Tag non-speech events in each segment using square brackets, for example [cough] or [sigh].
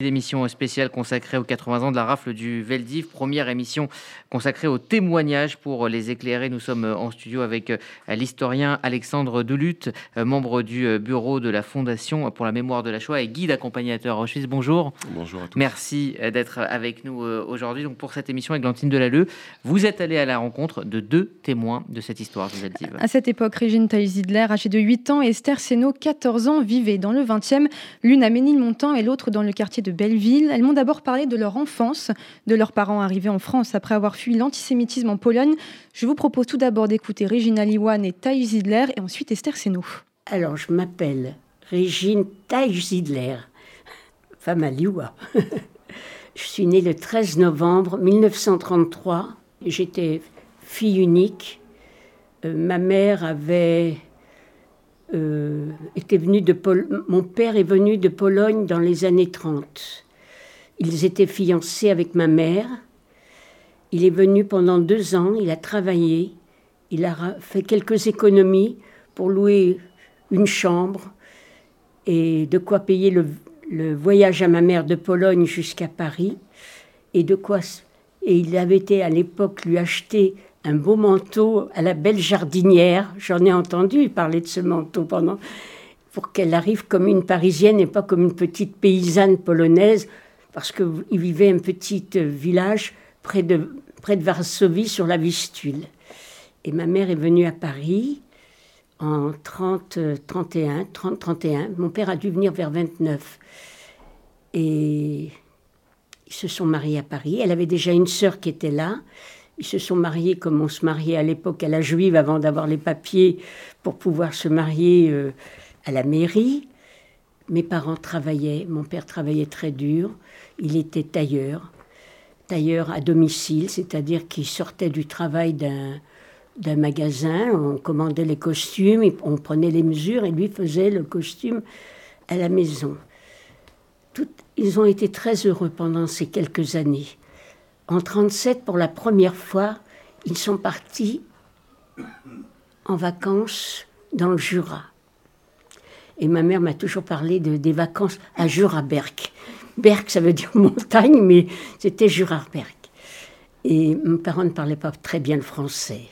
L'émission spéciale consacrée aux 80 ans de la rafle du Veldiv, première émission consacrée aux témoignages pour les éclairer. Nous sommes en studio avec euh, l'historien Alexandre Delutte, euh, membre du euh, bureau de la Fondation pour la mémoire de la Shoah et guide accompagnateur Auschwitz. Bonjour. Bonjour à tous. Merci d'être avec nous aujourd'hui. Donc pour cette émission, Glantine Delalleux, vous êtes allé à la rencontre de deux témoins de cette histoire du Veldiv. À cette époque, Régine Taille-Zidler, âgée de 8 ans, et Esther Seno, 14 ans, vivaient dans le 20e, l'une à Ménilmontant et l'autre dans le quartier de Belleville. Elles m'ont d'abord parlé de leur enfance, de leurs parents arrivés en France après avoir fui l'antisémitisme en Pologne. Je vous propose tout d'abord d'écouter Regina Liwan et Taï Zidler et ensuite Esther Seno. Alors, je m'appelle Régine Taï Zidler, femme à [laughs] je suis née le 13 novembre 1933. J'étais fille unique. Euh, ma mère avait euh, était venu de mon père est venu de Pologne dans les années 30. Ils étaient fiancés avec ma mère. Il est venu pendant deux ans, il a travaillé, il a fait quelques économies pour louer une chambre et de quoi payer le, le voyage à ma mère de Pologne jusqu'à Paris et de quoi et il avait été à l'époque lui acheter un beau manteau à la belle jardinière. J'en ai entendu parler de ce manteau pendant pour qu'elle arrive comme une Parisienne et pas comme une petite paysanne polonaise, parce qu'il vivait un petit euh, village près de, près de Varsovie sur la Vistule. Et ma mère est venue à Paris en 30, 31, 30, 31. Mon père a dû venir vers 29. Et ils se sont mariés à Paris. Elle avait déjà une sœur qui était là. Ils se sont mariés comme on se mariait à l'époque à la juive avant d'avoir les papiers pour pouvoir se marier euh, à la mairie. Mes parents travaillaient, mon père travaillait très dur, il était tailleur, tailleur à domicile, c'est-à-dire qu'il sortait du travail d'un, d'un magasin, on commandait les costumes, on prenait les mesures et lui faisait le costume à la maison. ils ont été très heureux pendant ces quelques années. En 37, pour la première fois, ils sont partis en vacances dans le Jura. Et ma mère m'a toujours parlé de, des vacances à Jura-Berg. Berg, ça veut dire [laughs] montagne, mais c'était Jura-Berg. Et mes parents ne parlaient pas très bien le français.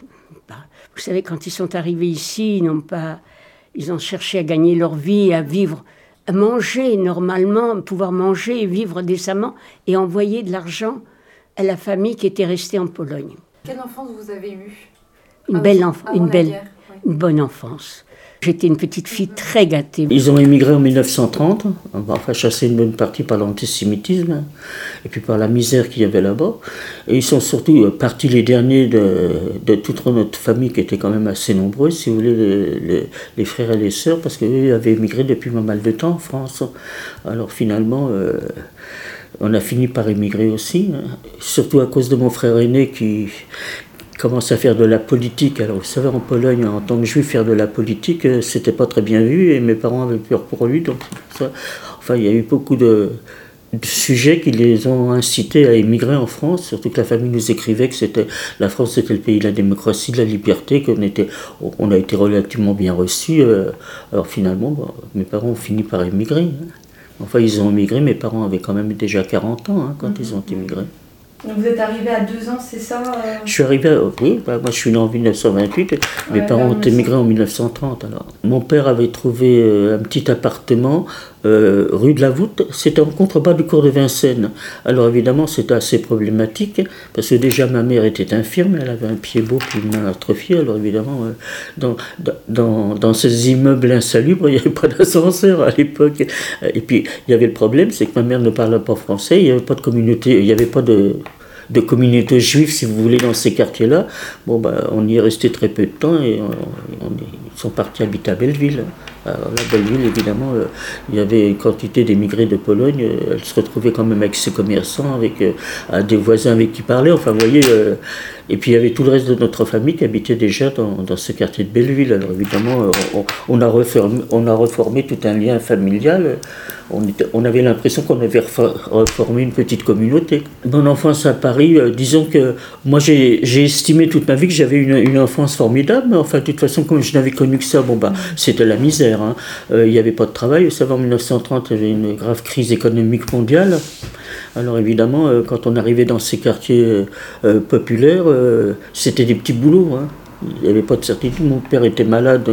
Bah, vous savez, quand ils sont arrivés ici, ils n'ont pas, ils ont cherché à gagner leur vie, à vivre, à manger normalement, pouvoir manger et vivre décemment, et envoyer de l'argent à la famille qui était restée en Pologne. Quelle enfance vous avez eue? Une belle enfance, une belle, une bonne enfance. J'étais une petite fille très gâtée. Ils ont émigré en 1930, enfin chassé une bonne partie par l'antisémitisme et puis par la misère qu'il y avait là-bas. Et ils sont surtout euh, partis les derniers de, de, toute notre famille qui était quand même assez nombreuse, si vous voulez, les, frères et les sœurs, parce qu'eux avaient émigré depuis pas mal de temps en France. Alors finalement, euh, on a fini par émigrer aussi, hein. surtout à cause de mon frère aîné qui commence à faire de la politique. Alors, vous savez, en Pologne, en tant que juif, faire de la politique, euh, c'était pas très bien vu et mes parents avaient peur pour lui. Donc, Enfin, il y a eu beaucoup de, sujets qui les ont incités à émigrer en France. Surtout que la famille nous écrivait que c'était la France, c'était le pays de la démocratie, de la liberté, qu'on on a été relativement bien reçus. Euh. Alors, finalement, mes parents ont fini par émigrer. Hein. Enfin, ils ont immigré, mes parents avaient quand même déjà 40 ans hein, quand ils ont immigré. Donc vous êtes arrivé à deux ans, c'est ça euh Je suis arrivé, oui, bah, moi je suis né en 1928, mes parents ont émigré en 1930. Alors. Mon père avait trouvé euh, un petit appartement euh, rue de la Voûte, c'était en contrebas du cours de Vincennes. Alors évidemment c'était assez problématique, parce que déjà ma mère était infirme, elle avait un pied beau puis une atrophiée, alors évidemment dans, dans, dans, ces immeubles insalubres, [laughs] il n'y avait pas d'ascenseur à l'époque. Et puis il y avait le problème, c'est que ma mère ne parlait pas français, il n'y avait pas de communauté, il n'y avait pas de de juives, si vous voulez, dans ces quartiers-là. Bon, bah, on y est resté très peu de temps et on, ils sont partis habiter à Belleville. Alors la Belleville, évidemment, euh, il y avait une quantité d'émigrés de Pologne. Euh, elle se retrouvait quand même avec ses commerçants, avec euh, des voisins avec qui parlait. Enfin, vous voyez. et puis il y avait tout le reste de notre famille qui habitait déjà dans, ce quartier de Belleville. Alors évidemment, on, a reformé, tout un lien familial on, avait l'impression qu'on avait reformé une petite communauté. Mon enfance à Paris, euh, disons que moi j'ai estimé toute ma vie que j'avais une, enfance formidable, mais enfin de toute façon comme je n'avais connu que ça, bon bah c'était la misère. Hein. il n'y avait pas de travail. Vous savez, en 1930, il y avait une grave crise économique mondiale. Alors évidemment, quand on arrivait dans ces quartiers populaires, c'était des petits boulots. Hein. Il n'y avait pas de certitude. Mon père était malade.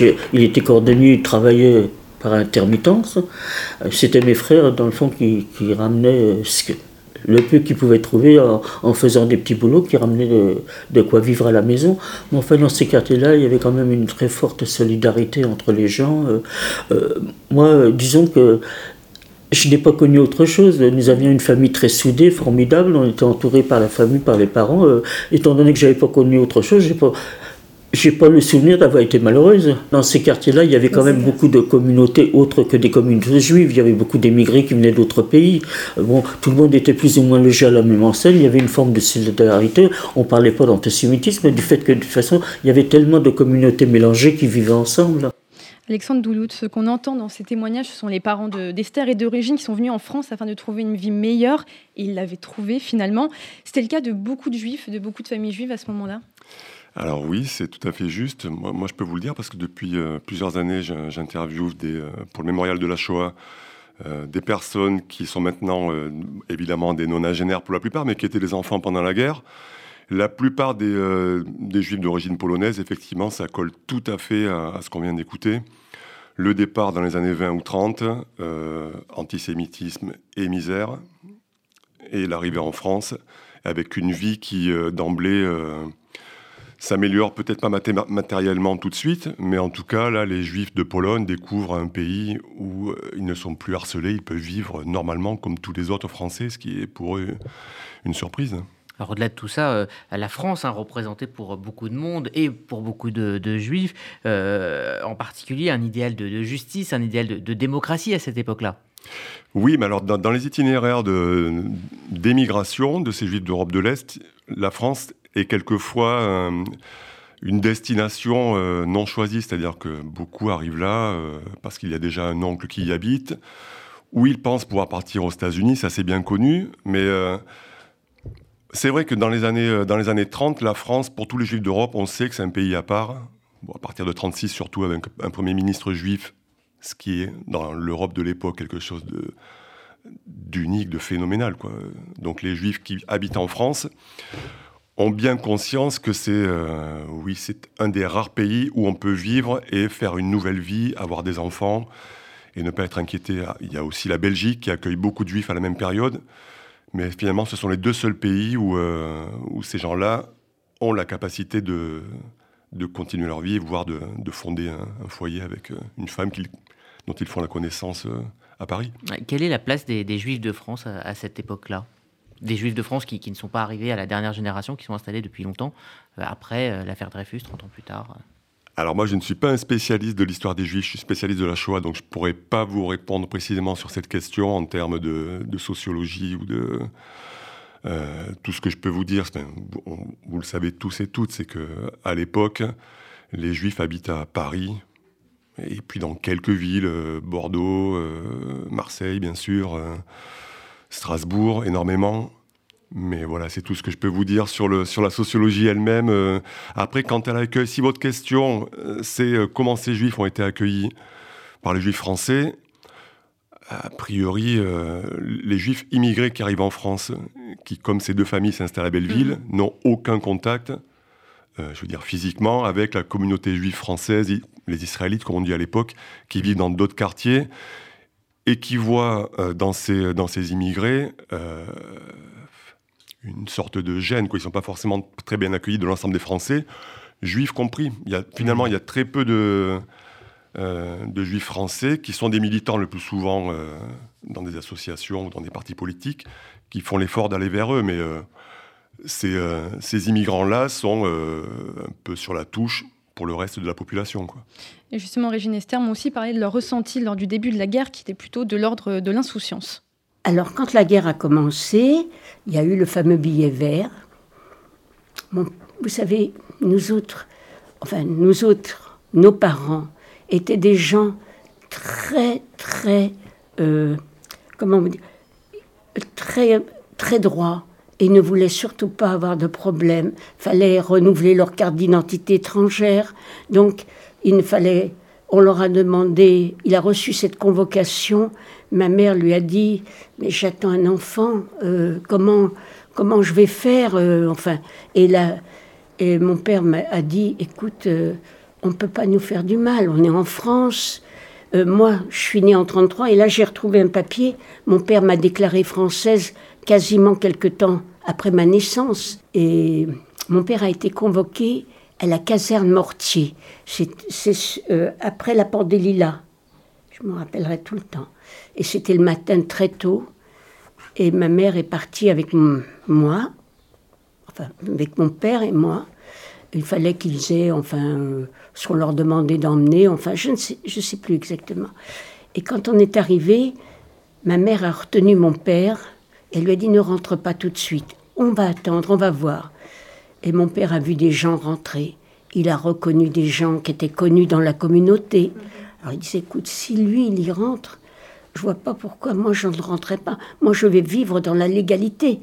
il était cordonnier, il travaillait par intermittence. C'était mes frères, dans le fond, qui, ramenaient le peu qu'ils pouvaient trouver en, faisant des petits boulots, qui ramenaient de, quoi vivre à la maison. Mais enfin, dans ces quartiers-là, il y avait quand même une très forte solidarité entre les gens. Euh, euh, moi, disons que je n'ai pas connu autre chose. Nous avions une famille très soudée, formidable. On était entouré par la famille, par les parents. Euh, étant donné que j'avais pas connu autre chose, j'ai pas, j'ai pas le souvenir d'avoir été malheureuse. Dans ces quartiers-là, il y avait quand même beaucoup de communautés autres que des communautés juives. Il y avait beaucoup d'émigrés qui venaient d'autres pays. Euh, bon, tout le monde était plus ou moins logé à la même enseigne. Il y avait une forme de solidarité. On parlait pas d'antisémitisme, mais du fait que de toute façon, il y avait tellement de communautés mélangées qui vivaient ensemble. Alexandre Doulout, ce qu'on entend dans ces témoignages, ce sont les parents d'Esther et d'origine qui sont venus en France afin de trouver une vie meilleure. Et ils l'avaient trouvée finalement. C'était le cas de beaucoup de juifs, de beaucoup de familles juives à ce moment-là? Alors oui, c'est tout à fait juste. Moi, je peux vous le dire parce que depuis euh, plusieurs années, j'interviewe euh, pour le mémorial de la Shoah euh, des personnes qui sont maintenant évidemment des nonagénaires pour la plupart, mais qui étaient des enfants pendant la guerre. La plupart des, juifs d'origine polonaise, effectivement, ça colle tout à fait à, ce qu'on vient d'écouter. Le départ dans les années 20 ou 30, antisémitisme et misère, et l'arrivée en France avec une vie qui d'emblée s'améliore peut-être pas matériellement tout de suite, mais en tout cas, là, les Juifs de Pologne découvrent un pays où euh, ils ne sont plus harcelés, ils peuvent vivre normalement comme tous les autres Français, ce qui est pour eux une surprise. Alors au-delà de tout ça, euh, la France, a hein, représentée pour beaucoup de monde et pour beaucoup de, juifs, euh, en particulier un idéal de, justice, un idéal de, démocratie à cette époque-là. Oui, mais alors dans, dans les itinéraires d'émigration de ces juifs d'Europe de l'Est, la France et quelquefois euh, une destination euh, non choisie, c'est-à-dire que beaucoup arrivent là euh, parce qu'il y a déjà un oncle qui y habite, ou ils pensent pouvoir partir aux États-Unis, ça c'est bien connu, mais c'est vrai que dans les, années, dans les années 30, la France, pour tous les juifs d'Europe, on sait que c'est un pays à part, à partir de 36 surtout avec un Premier ministre juif, ce qui est dans l'Europe de l'époque quelque chose d'unique, de phénoménal. Donc les juifs qui habitent en France, ont bien conscience que c'est euh, oui, c'est un des rares pays où on peut vivre et faire une nouvelle vie, avoir des enfants et ne pas être inquiété. Il y a aussi la Belgique qui accueille beaucoup de juifs à la même période, mais finalement ce sont les deux seuls pays où, euh, où ces gens-là ont la capacité de, de continuer leur vie, voire de, de fonder un, foyer avec euh, une femme dont ils font la connaissance à Paris. Quelle est la place des, juifs de France à cette époque-là? Des Juifs de France qui, ne sont pas arrivés à la dernière génération, qui sont installés depuis longtemps, euh, après euh, l'affaire Dreyfus, 30 ans plus tard alors moi, je ne suis pas un spécialiste de l'histoire des Juifs, je suis spécialiste de la Shoah, donc je ne pourrais pas vous répondre précisément sur cette question en termes de, sociologie ou de... Euh, tout ce que je peux vous dire, vous, le savez tous et toutes, c'est que à l'époque, les Juifs habitent à Paris, et puis dans quelques villes, Bordeaux, Marseille, bien sûr. Strasbourg énormément. Mais voilà, c'est tout ce que je peux vous dire sur, le, sur la sociologie elle-même. Euh, après, quand elle accueille, si votre question, euh, c'est euh, comment ces juifs ont été accueillis par les juifs français, a priori, les juifs immigrés qui arrivent en France, qui, comme ces deux familles s'installent à Belleville, mhm. n'ont aucun contact, je veux dire physiquement, avec la communauté juive française, les Israélites, comme on dit à l'époque, qui vivent dans d'autres quartiers et qui voit euh, dans, ces, dans ces immigrés euh, une sorte de gêne. Quoi. Ils ne sont pas forcément très bien accueillis de l'ensemble des Français, juifs compris. Il y a, finalement, il y a très peu de, euh, de juifs français qui sont des militants le plus souvent dans des associations ou dans des partis politiques qui font l'effort d'aller vers eux. Mais ces, ces immigrants-là sont un peu sur la touche pour le reste de la population. Quoi. Et justement, Régine Esther m'a aussi parlé de leur ressenti lors du début de la guerre, qui était plutôt de l'ordre de l'insouciance. Alors, quand la guerre a commencé, il y a eu le fameux billet vert. vous savez, nous autres, enfin, nous autres, nos parents, étaient des gens très, très, euh, comment dire, très, très droits et ne voulaient surtout pas avoir de problème. Fallait renouveler leur carte d'identité étrangère. Donc, il fallait on leur a demandé, il a reçu cette convocation, ma mère lui a dit, mais j'attends un enfant, euh, comment, comment je vais faire euh, Enfin, et, là, et mon père m'a dit, écoute, on ne peut pas nous faire du mal, on est en France. moi, je suis née en 33 et là j'ai retrouvé un papier. Mon père m'a déclaré française quasiment quelque temps après ma naissance. Et mon père a été convoqué à la caserne Mortier. C'est euh, après la porte des Lilas. Je me rappellerai tout le temps. Et c'était le matin très tôt. Et ma mère est partie avec moi, enfin, avec mon père et moi. Il fallait qu'ils aient, enfin, euh, ce qu'on leur demandait d'emmener, enfin, je ne sais, je sais plus exactement. Et quand on est arrivé, ma mère a retenu mon père. Elle lui a dit ne rentre pas tout de suite. On va attendre, on va voir. Et mon père a vu des gens rentrer. Il a reconnu des gens qui étaient connus dans la communauté. Alors il disait, écoute, si lui, il y rentre, je vois pas pourquoi moi je ne rentrerai pas. Moi, je vais vivre dans la légalité.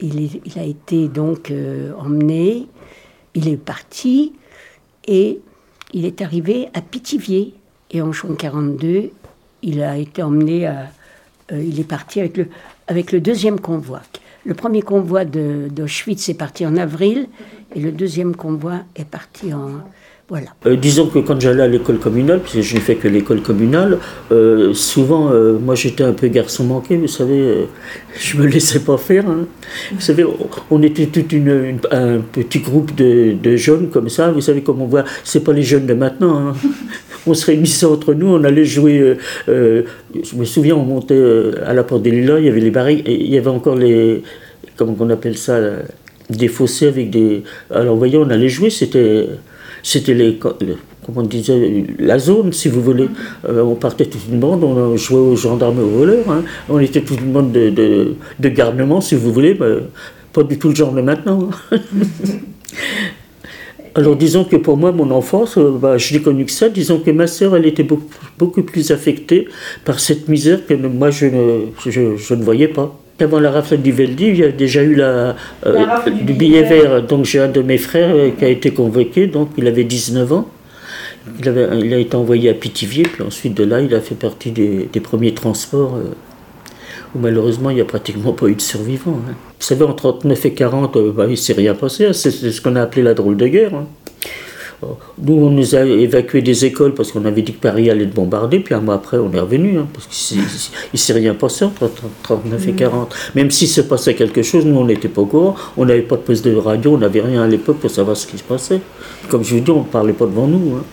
Il, a été donc euh, emmené, il est parti et il est arrivé à Pithiviers. Et en juin 42, il a été emmené à. Euh, il est parti avec le, avec le deuxième convoi. Le premier convoi d'Auschwitz est parti en avril et le deuxième convoi est parti en... Euh, disons que quand j'allais à l'école communale, parce que je n'ai fait que l'école communale, euh, souvent, euh, moi j'étais un peu garçon manqué, vous savez, [laughs] je me laissais pas faire. Hein. Vous savez, on était tout un petit groupe de, jeunes comme ça, vous savez, comme on voit, c'est pas les jeunes de maintenant. Hein. [laughs] On se réunissait entre nous, on allait jouer. je me souviens, on montait à la porte des Lilas, il y avait les barriques, et il y avait encore les. Comment on appelle ça Des fossés avec des. Alors, vous voyez, on allait jouer, c'était c'était les, comment on disait, la zone, si vous voulez. Euh, on partait toute une bande, on jouait aux gendarmes et aux voleurs. Hein. On était toute une bande de, de, garnement, si vous voulez, mais pas du tout le genre de maintenant. Hein. [laughs] Alors disons que pour moi, mon enfance, euh, bah, je n'ai connu que ça. Disons que ma sœur, elle était beaucoup, plus affectée par cette misère que moi, je ne, je ne voyais pas. Avant la rafle du Veldiv, il y a déjà eu la, euh, du, billet vert. Donc j'ai un de mes frères euh, qui a été convoqué, donc il avait 19 ans. Il, avait, il, a été envoyé à Pithiviers, puis ensuite de là, il a fait partie des, premiers transports euh, où malheureusement il n'y a pratiquement pas eu de survivants. Hein. Vous savez, en 39 et 40, bah, il ne s'est rien passé. Hein. C'est ce qu'on a appelé la drôle de guerre. Hein. Nous, on nous a évacué des écoles parce qu'on avait dit que Paris allait être bombardé, puis un mois après, on est revenu, hein, parce qu'il ne s'est rien passé entre 39 et 40. Mm. Même s'il se passait quelque chose, nous, on n'était pas au courant, on n'avait pas de poste de radio, on n'avait rien à l'époque pour savoir ce qui se passait. Comme je vous dis, on ne parlait pas devant nous. Hein.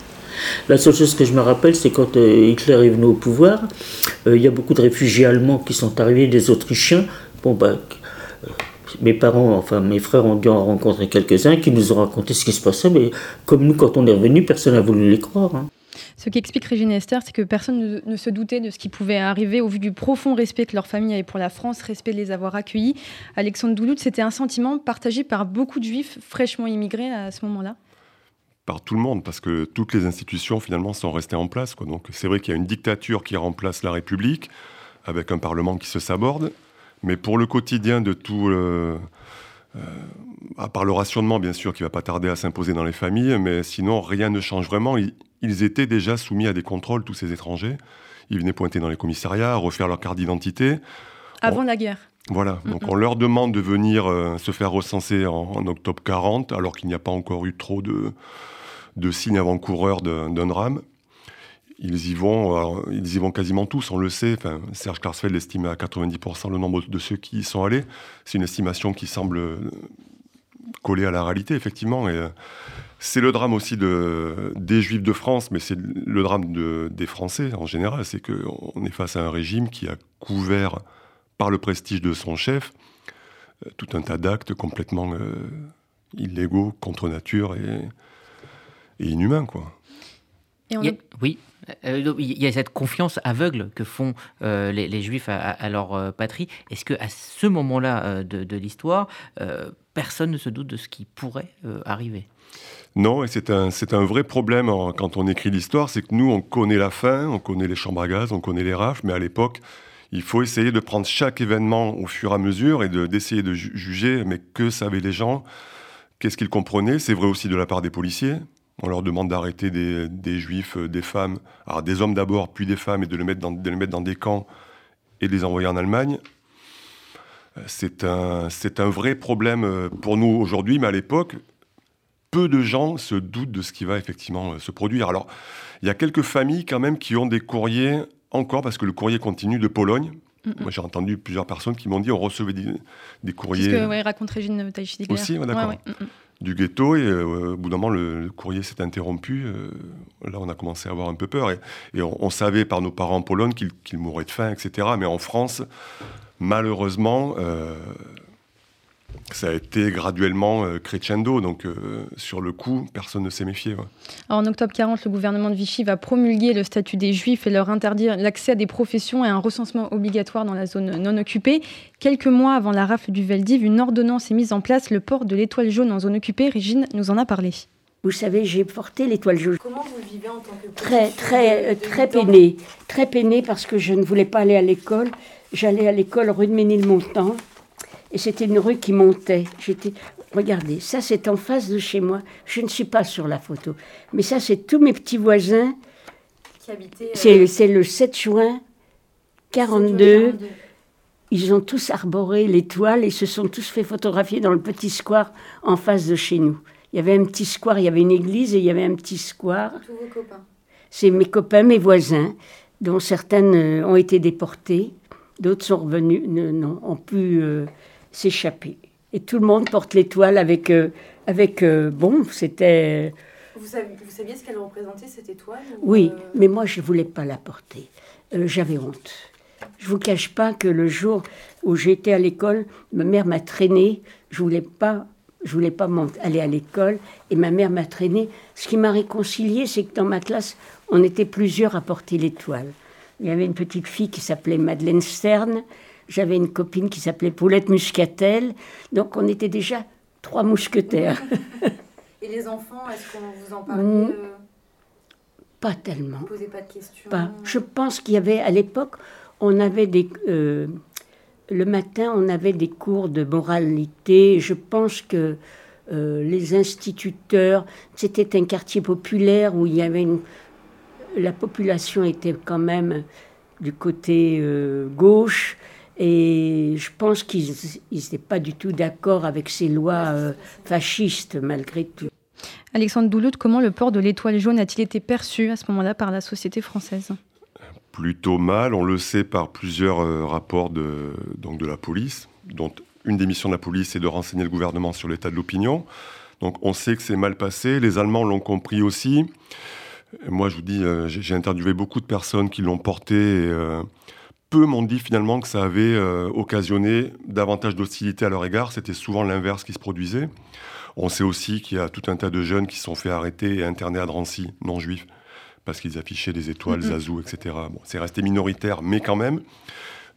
La seule chose que je me rappelle, c'est quand euh, Hitler est venu au pouvoir, euh, il y a beaucoup de réfugiés allemands qui sont arrivés, des Autrichiens. Bon, bah, mes parents, enfin mes frères ont dû en rencontrer quelques-uns qui nous ont raconté ce qui se passait, mais comme nous, quand on est revenu, personne n'a voulu les croire. Hein. Ce qu'explique Régine Esther, c'est que personne ne, se doutait de ce qui pouvait arriver au vu du profond respect que leur famille avait pour la France, respect de les avoir accueillis. Alexandre Doulout, c'était un sentiment partagé par beaucoup de juifs fraîchement immigrés à ce moment-là par tout le monde, parce que toutes les institutions finalement sont restées en place. Quoi. Donc c'est vrai qu'il y a une dictature qui remplace la République, avec un Parlement qui se saborde, mais pour le quotidien de tout, euh, à part le rationnement bien sûr qui va pas tarder à s'imposer dans les familles, mais sinon rien ne change vraiment. Ils, étaient déjà soumis à des contrôles, tous ces étrangers. Ils venaient pointer dans les commissariats, refaire leur carte d'identité. Avant la guerre. Voilà, donc on leur demande de venir euh, se faire recenser en, octobre 40, alors qu'il n'y a pas encore eu trop de, de signes avant-coureurs d'un drame ils y vont, ils y vont quasiment tous, on le sait. Enfin, Serge Klarsfeld estime à 90% le nombre de ceux qui y sont allés. C'est une estimation qui semble coller à la réalité, effectivement. Et euh, c'est le drame aussi de, des Juifs de France, mais c'est le drame de, des Français en général. C'est qu'on est face à un régime qui a couvert par le prestige de son chef euh, tout un tas d'actes complètement euh, illégaux, contre nature et, et inhumains, quoi. Oui, euh, il y a cette confiance aveugle que font euh, les, Juifs à, leur euh, patrie. Est-ce que à ce moment-là de, l'histoire, personne ne se doute de ce qui pourrait arriver? Non, et c'est un, un vrai problème quand on écrit l'histoire, c'est que nous, on connaît la fin, on connaît les chambres à gaz, on connaît les rafles, mais à l'époque, il faut essayer de prendre chaque événement au fur et à mesure et de, d'essayer de juger, mais que savaient les gens, qu'est-ce qu'ils comprenaient? C'est vrai aussi de la part des policiers, On leur demande d'arrêter des, juifs, des femmes, alors des hommes d'abord, puis des femmes, et de les, mettre dans, de les mettre dans des camps et de les envoyer en Allemagne. C'est un, un vrai problème pour nous aujourd'hui, mais à l'époque, peu de gens se doutent de ce qui va effectivement se produire. Alors, il y a quelques familles quand même qui ont des courriers encore, parce que le courrier continue de Pologne. Moi, j'ai entendu plusieurs personnes qui m'ont dit on recevait des, courriers. C'est ce que ouais, raconte Régine Aussi, d'accord. Du ghetto, et euh, au bout d'un moment, le, courrier s'est interrompu. Euh, là, on a commencé à avoir un peu peur. Et, on, savait par nos parents en Pologne qu'ils mourraient de faim, etc. Mais en France, malheureusement, euh, ça a été graduellement euh, crescendo, donc euh, sur le coup, personne ne s'est méfié. en octobre 40, le gouvernement de Vichy va promulguer le statut des Juifs et leur interdire l'accès à des professions et un recensement obligatoire dans la zone non occupée. Quelques mois avant la rafle du Veldiv, une ordonnance est mise en place, le port de l'étoile jaune en zone occupée. Régine nous en a parlé. Vous savez, j'ai porté l'étoile jaune. Comment vous vivez en tant que Très, très, très peinée. Très peinée parce que je ne voulais pas aller à l'école. J'allais à l'école rue de Ménilmontant. Et c'était une rue qui montait. J'étais, regardez, ça c'est en face de chez moi. Je ne suis pas sur la photo, mais ça c'est tous mes petits voisins. Qui habitaient. Euh, c'est, le 7 juin 42. Ils ont tous arboré l'étoile et se sont tous fait photographier dans le petit square en face de chez nous. Il y avait un petit square, il y avait une église et il y avait un petit square. Tous vos copains. C'est mes copains, mes voisins, dont certaines euh, ont été déportées, d'autres sont revenus, non, ont pu euh, s'échapper. Et tout le monde porte l'étoile avec, euh, avec euh, bon, c'était... Vous saviez, vous saviez ce qu'elle représentait, cette étoile Oui, euh, mais moi, je ne voulais pas la porter. J'avais honte. Je ne vous cache pas que le jour où j'étais à l'école, ma mère m'a traînée. Je ne voulais pas, je voulais pas aller à l'école. Et ma mère m'a traînée. Ce qui m'a réconcilié, c'est que dans ma classe, on était plusieurs à porter l'étoile. Il y avait une petite fille qui s'appelait Madeleine Stern. J'avais une copine qui s'appelait Paulette Muscatel. Donc on était déjà trois mousquetaires. [laughs] Et les enfants, est-ce qu'on vous en parlait mm. euh, Pas tellement. Vous posez pas de questions pas. Je pense qu'il y avait, à l'époque, on avait des... Euh, le matin, on avait des cours de moralité. Je pense que euh, les instituteurs, c'était un quartier populaire où il y avait une, la population était quand même du côté gauche et je pense qu'ils n'étaient pas du tout d'accord avec ces lois euh, fascistes, malgré tout. Alexandre Doulout, comment le port de l'étoile jaune a-t-il été perçu à ce moment-là par la société française? Plutôt mal, on le sait par plusieurs euh, rapports de, donc de la police, dont une des missions de la police est de renseigner le gouvernement sur l'état de l'opinion. Donc on sait que c'est mal passé, les Allemands l'ont compris aussi. Moi je vous dis, euh, j'ai interviewé beaucoup de personnes qui l'ont porté. Et, peu m'ont dit finalement que ça avait euh, occasionné davantage d'hostilité à leur égard. C'était souvent l'inverse qui se produisait. On sait aussi qu'il y a tout un tas de jeunes qui se sont fait arrêter et interner à Drancy, non juifs, parce qu'ils affichaient des étoiles, Zazou, etc. Bon, c'est resté minoritaire, mais quand même,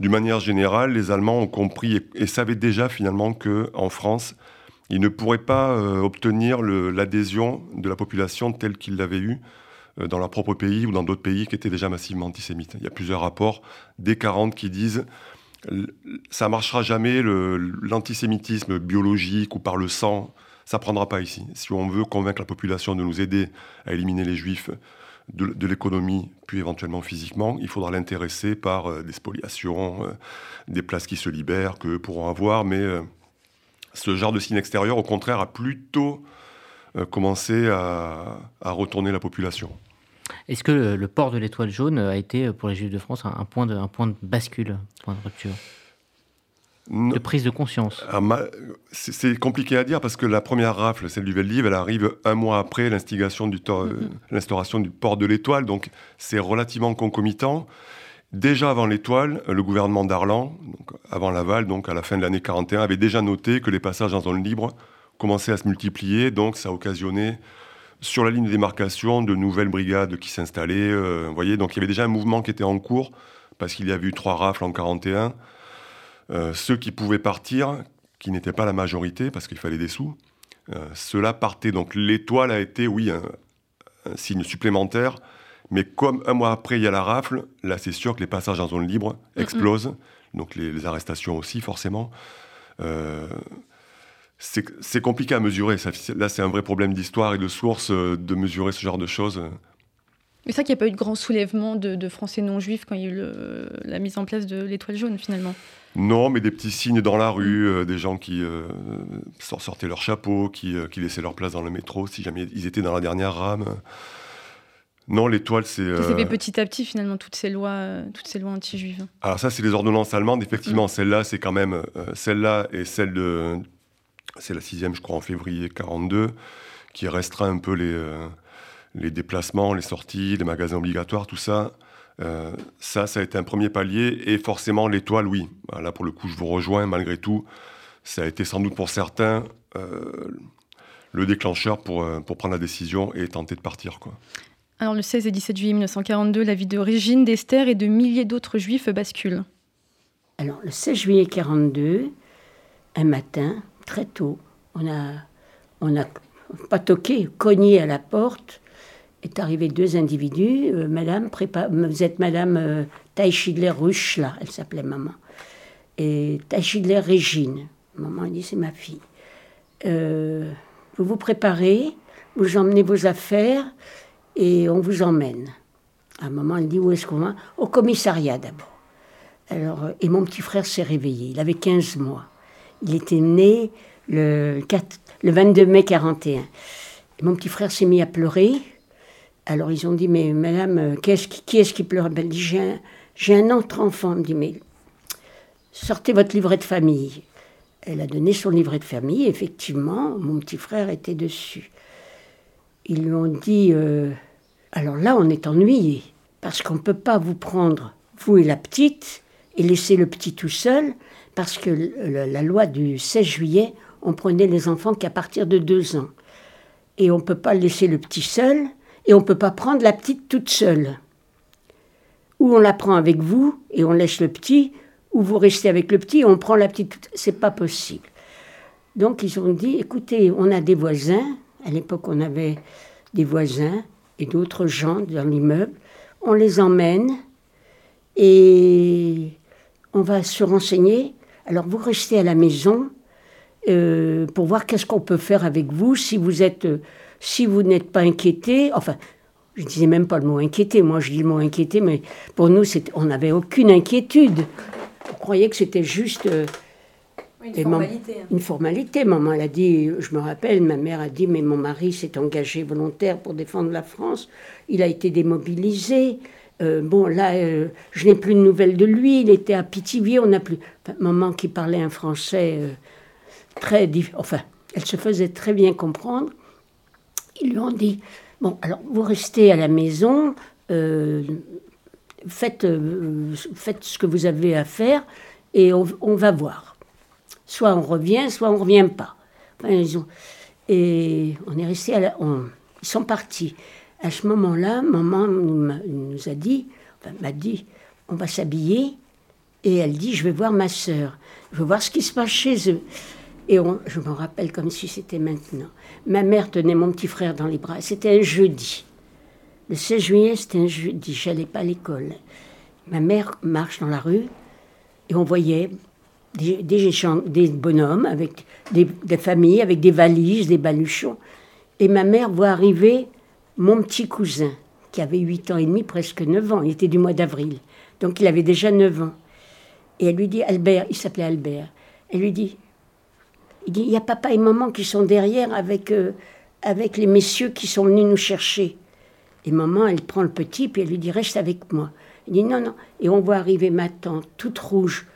d'une manière générale, les Allemands ont compris et, savaient déjà finalement qu'en France, ils ne pourraient pas euh, obtenir l'adhésion de la population telle qu'ils l'avaient eue dans leur propre pays ou dans d'autres pays qui étaient déjà massivement antisémites. Il y a plusieurs rapports des 40 qui disent ça marchera jamais l'antisémitisme biologique ou par le sang, ça prendra pas ici. Si on veut convaincre la population de nous aider à éliminer les juifs de, l'économie, puis éventuellement physiquement, il faudra l'intéresser par euh, des spoliations, euh, des places qui se libèrent, qu'eux pourront avoir. Mais ce genre de signe extérieur, au contraire, a plutôt euh, commencer à, retourner la population. Est-ce que le, port de l'étoile jaune a été pour les Juifs de France un, point, de, un point de bascule, un point de rupture de prise de conscience C'est compliqué à dire parce que la première rafle, celle du Veldiv, elle arrive un mois après l'instauration du, du port de l'étoile, donc c'est relativement concomitant. Déjà avant l'étoile, le gouvernement d'Arlan, avant Laval, donc à la fin de l'année 41, avait déjà noté que les passages en zone libre commençait à se multiplier, donc ça a occasionné sur la ligne de démarcation de nouvelles brigades qui s'installaient. Euh, vous voyez, donc il y avait déjà un mouvement qui était en cours, parce qu'il y avait eu trois rafles en 41. Euh, ceux qui pouvaient partir, qui n'étaient pas la majorité, parce qu'il fallait des sous, euh, ceux-là partaient. Donc l'étoile a été, oui, un, signe supplémentaire. Mais comme un mois après, il y a la rafle, là, c'est sûr que les passages en zone libre explosent. Donc les, les, arrestations aussi, forcément c'est compliqué à mesurer. là, c'est un vrai problème d'histoire et de source de mesurer ce genre de choses. C'est ça qu'il n'y a pas eu de grand soulèvement de, Français non-juifs quand il y a eu la mise en place de l'étoile jaune, finalement Non, mais des petits signes dans la rue, euh, des gens qui euh, sortaient leur chapeau, qui, euh, qui, laissaient leur place dans le métro, si jamais ils étaient dans la dernière rame. Non, l'étoile, c'est. Ça s'est fait petit à petit, finalement, toutes ces lois, toutes ces lois anti-juives. Alors, ça, c'est les ordonnances allemandes. Effectivement, mm. celle-là, c'est quand même. celle-là et celle de. C'est la sixième, je crois, en février 42, qui restreint un peu les les déplacements, les sorties, les magasins obligatoires, tout ça, euh, ça, ça a été un premier palier. Et forcément, l'étoile, oui. Là, pour le coup, je vous rejoins, malgré tout. Ça a été sans doute pour certains euh, le déclencheur pour, euh, pour prendre la décision et tenter de partir. Quoi. Alors, le 16 et 17 juillet 1942, la vie de Régine, d'Esther et de milliers d'autres juifs bascule. Alors, le 16 juillet 1942, un matin, très tôt, on a, on a pas toqué, cogné à la porte est arrivé deux individus. Euh, madame, vous êtes Madame euh, Ruch, là, elle s'appelait maman. Et Taichidler Régine. Maman a dit c'est ma fille. Euh, vous vous préparez, vous emmenez vos affaires et on vous emmène. À un moment, elle dit où est-ce qu'on va? Au commissariat d'abord. Alors, et mon petit frère s'est réveillé. Il avait 15 mois. Il était né le, 4, le 22 mai 41. Et mon petit frère s'est mis à pleurer. Alors ils ont dit, mais madame, qui est-ce qui pleure? Elle dit, j'ai un, autre enfant. Elle me dit, sortez votre livret de famille. Elle a donné son livret de famille, effectivement, mon petit frère était dessus. Ils lui ont dit, euh, alors là, on est ennuyé, parce qu'on ne peut pas vous prendre, vous et la petite, et laisser le petit tout seul, parce que la loi du 16 juillet, on prenait les enfants qu'à partir de deux ans. Et on ne peut pas laisser le petit seul, et on ne peut pas prendre la petite toute seule. Ou on la prend avec vous et on laisse le petit, ou vous restez avec le petit et on prend la petite. C'est pas possible. Donc ils ont dit écoutez, on a des voisins. À l'époque, on avait des voisins et d'autres gens dans l'immeuble. On les emmène et on va se renseigner. Alors vous restez à la maison euh, pour voir qu'est-ce qu'on peut faire avec vous si vous êtes si vous n'êtes pas inquiété, enfin, je ne disais même pas le mot inquiété, moi je dis le mot inquiété, mais pour nous, on n'avait aucune inquiétude. On croyait que c'était juste... Euh, une formalité. Hein. Une formalité. Maman, elle a dit, je me rappelle, ma mère a dit, mais mon mari s'est engagé volontaire pour défendre la France, il a été démobilisé. Euh, bon, là, euh, je n'ai plus de nouvelles de lui, il était à Pithiviers, on n'a plus... maman qui parlait un français très... Enfin, elle se faisait très bien comprendre. Ils lui ont dit, bon, alors vous restez à la maison, euh, faites, euh, faites ce que vous avez à faire et on, va voir. Soit on revient, soit on ne revient pas. ils ont, et on est resté à la, ils sont partis. À ce moment-là, maman nous, a dit, enfin, m'a dit, on va s'habiller. Et elle dit, je vais voir ma sœur. Je veux voir ce qui se passe chez eux. Et je me rappelle comme si c'était maintenant. Ma mère tenait mon petit frère dans les bras. C'était un jeudi. Le 16 juillet, c'était un jeudi. J'allais pas à l'école. Ma mère marche dans la rue et on voyait des, des, bonhommes avec des, des, familles, avec des valises, des baluchons. Et ma mère voit arriver mon petit cousin, qui avait 8 ans et demi, presque 9 ans. Il était du mois d'avril. Donc il avait déjà 9 ans. Et elle lui dit, Albert, il s'appelait Albert. Elle lui dit, il y a papa et maman qui sont derrière avec, euh, avec les messieurs qui sont venus nous chercher. Et maman, elle prend le petit, puis elle lui dit, reste avec moi. Il dit, non, non. Et on voit arriver ma tante, toute rouge.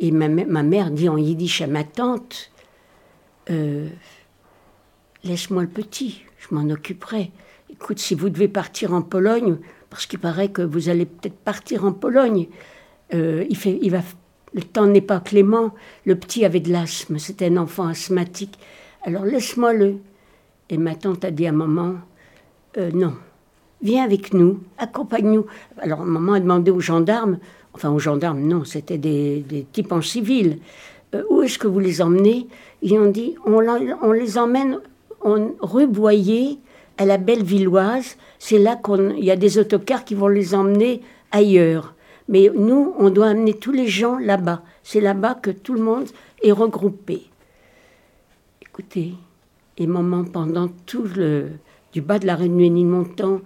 Et ma, ma mère dit en yiddish à ma tante, euh, laisse-moi le petit, je m'en occuperai. Écoute, si vous devez partir en Pologne, parce qu'il paraît que vous allez peut-être partir en Pologne, euh, il, fait, il va le temps n'est pas clément. Le petit avait de l'asthme, c'était un enfant asthmatique. Alors laisse-moi-le. Et ma tante a dit à maman, euh, non, viens avec nous, accompagne-nous. Alors maman a demandé aux gendarmes, enfin aux gendarmes, non, c'était des, types en civil. Euh, où est-ce que vous les emmenez? Ils ont dit, on, les emmène en rue Boyer, à la Belle-Villoise. C'est là qu'il y a des autocars qui vont les emmener ailleurs. Mais nous, on doit amener tous les gens là-bas. C'est là-bas que tout le monde est regroupé. Écoutez, et maman, pendant tout le. du bas de la rue de Ménilmontant,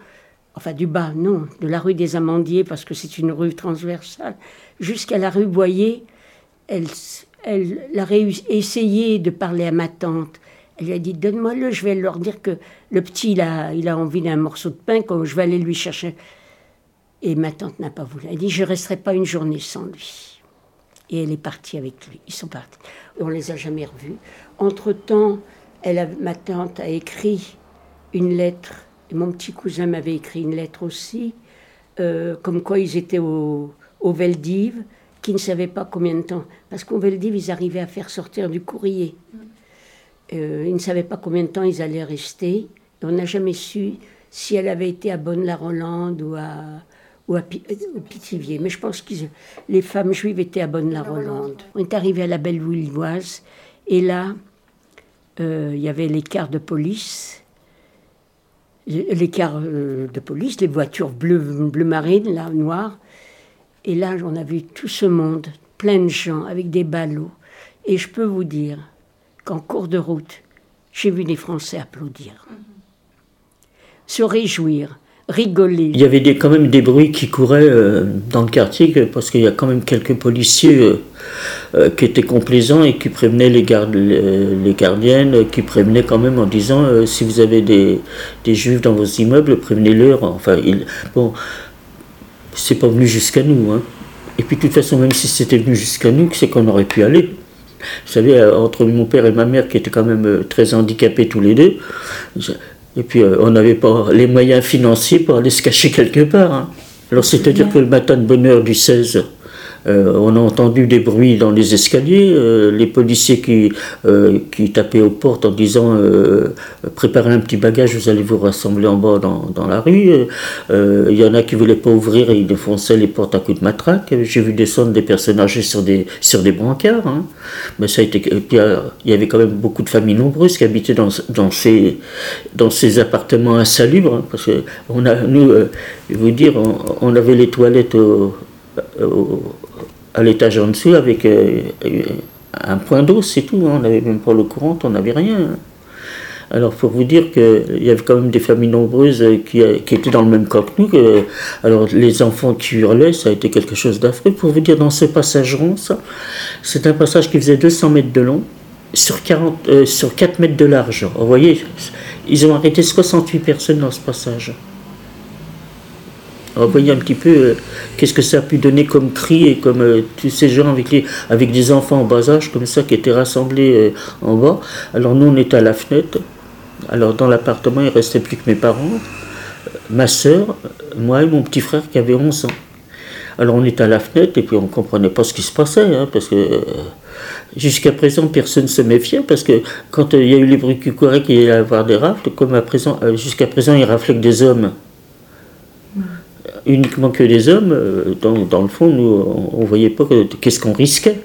enfin du bas, non, de la rue des Amandiers, parce que c'est une rue transversale, jusqu'à la rue Boyer, elle, elle, a essayé de parler à ma tante. Elle a dit Donne-moi-le, je vais leur dire que le petit, il a, il a envie d'un morceau de pain, que je vais aller lui chercher. Et ma tante n'a pas voulu. Elle dit Je ne resterai pas une journée sans lui. Et elle est partie avec lui. Ils sont partis. On les a jamais revus. Entre-temps, ma tante a écrit une lettre, et mon petit cousin m'avait écrit une lettre aussi, euh, comme quoi ils étaient au, au Veldiv, qui ne savaient pas combien de temps. Parce qu'au Veldiv, ils arrivaient à faire sortir du courrier. Euh, ils ne savaient pas combien de temps ils allaient rester. on n'a jamais su si elle avait été à Bonne-la-Rolande ou à, ou au Pithiviers. Mais je pense que les femmes juives étaient à Bonne-la-Rolande. On est arrivé à la Belle-Villoise. Et là, euh, il y avait les cars de police, les euh, de police, les voitures bleues bleu marine, là, noires. Et là, on a vu tout ce monde, plein de gens, avec des ballots. Et je peux vous dire qu'en cours de route, j'ai vu des Français applaudir, se réjouir rigoler. Il y avait quand même des bruits qui couraient euh, dans le quartier, parce qu'il y a quand même quelques policiers euh, euh, qui étaient complaisants et qui prévenaient les, gardes, les, gardiennes, qui prévenaient quand même en disant si vous avez des, juifs dans vos immeubles, prévenez-leur. Enfin, bon, c'est pas venu jusqu'à nous. Hein. Et puis de toute façon, même si c'était venu jusqu'à nous, c'est qu'on aurait pu aller. Vous savez, entre mon père et ma mère, qui étaient quand même très handicapés tous les deux, et puis euh, on n'avait pas les moyens financiers pour aller se cacher quelque part. Hein. Alors c'est-à-dire que le matin de bonne heure du 16, euh, on a entendu des bruits dans les escaliers, euh, les policiers qui, euh, qui tapaient aux portes en disant préparez un petit bagage, vous allez vous rassembler en bas dans, dans la rue. Il y en a qui ne voulaient pas ouvrir et ils défonçaient les portes à coups de matraque. J'ai vu descendre des personnes âgées sur des, sur des brancards. Hein. Mais ça a été, il y avait quand même beaucoup de familles nombreuses qui habitaient dans, dans, ces, dans ces appartements insalubres. Hein, parce que on a, nous, vous dire, on, avait les toilettes au, à l'étage en dessous avec euh, un point d'eau, c'est tout. Hein. On n'avait même pas le courant, on n'avait rien. Alors, pour vous dire qu'il y avait quand même des familles nombreuses qui, qui, étaient dans le même cas que nous. alors, les enfants qui hurlaient, ça a été quelque chose d'affreux. Pour vous dire, dans ce passage rond, c'est un passage qui faisait 200 mètres de long sur, 40, euh, sur 4 mètres de large. Vous voyez, ils ont arrêté 68 personnes dans ce passage. Voyez un petit peu euh, qu'est-ce que ça a pu donner comme cri et comme euh, tous ces gens avec, les, avec des enfants en bas âge comme ça qui étaient rassemblés euh, en bas. Alors nous on était à la fenêtre. Alors dans l'appartement il restait plus que mes parents, ma soeur, moi et mon petit frère qui avait 11 ans. Alors on était à la fenêtre et puis on ne comprenait pas ce qui se passait hein, parce que jusqu'à présent personne ne se méfiait parce que quand il y a eu les bruits qui couraient qu'il allait avoir des rafles, comme à présent, jusqu'à présent il raflait que des hommes uniquement que des hommes, euh, dans, le fond, nous, on ne voyait pas qu'est-ce qu'on risquait.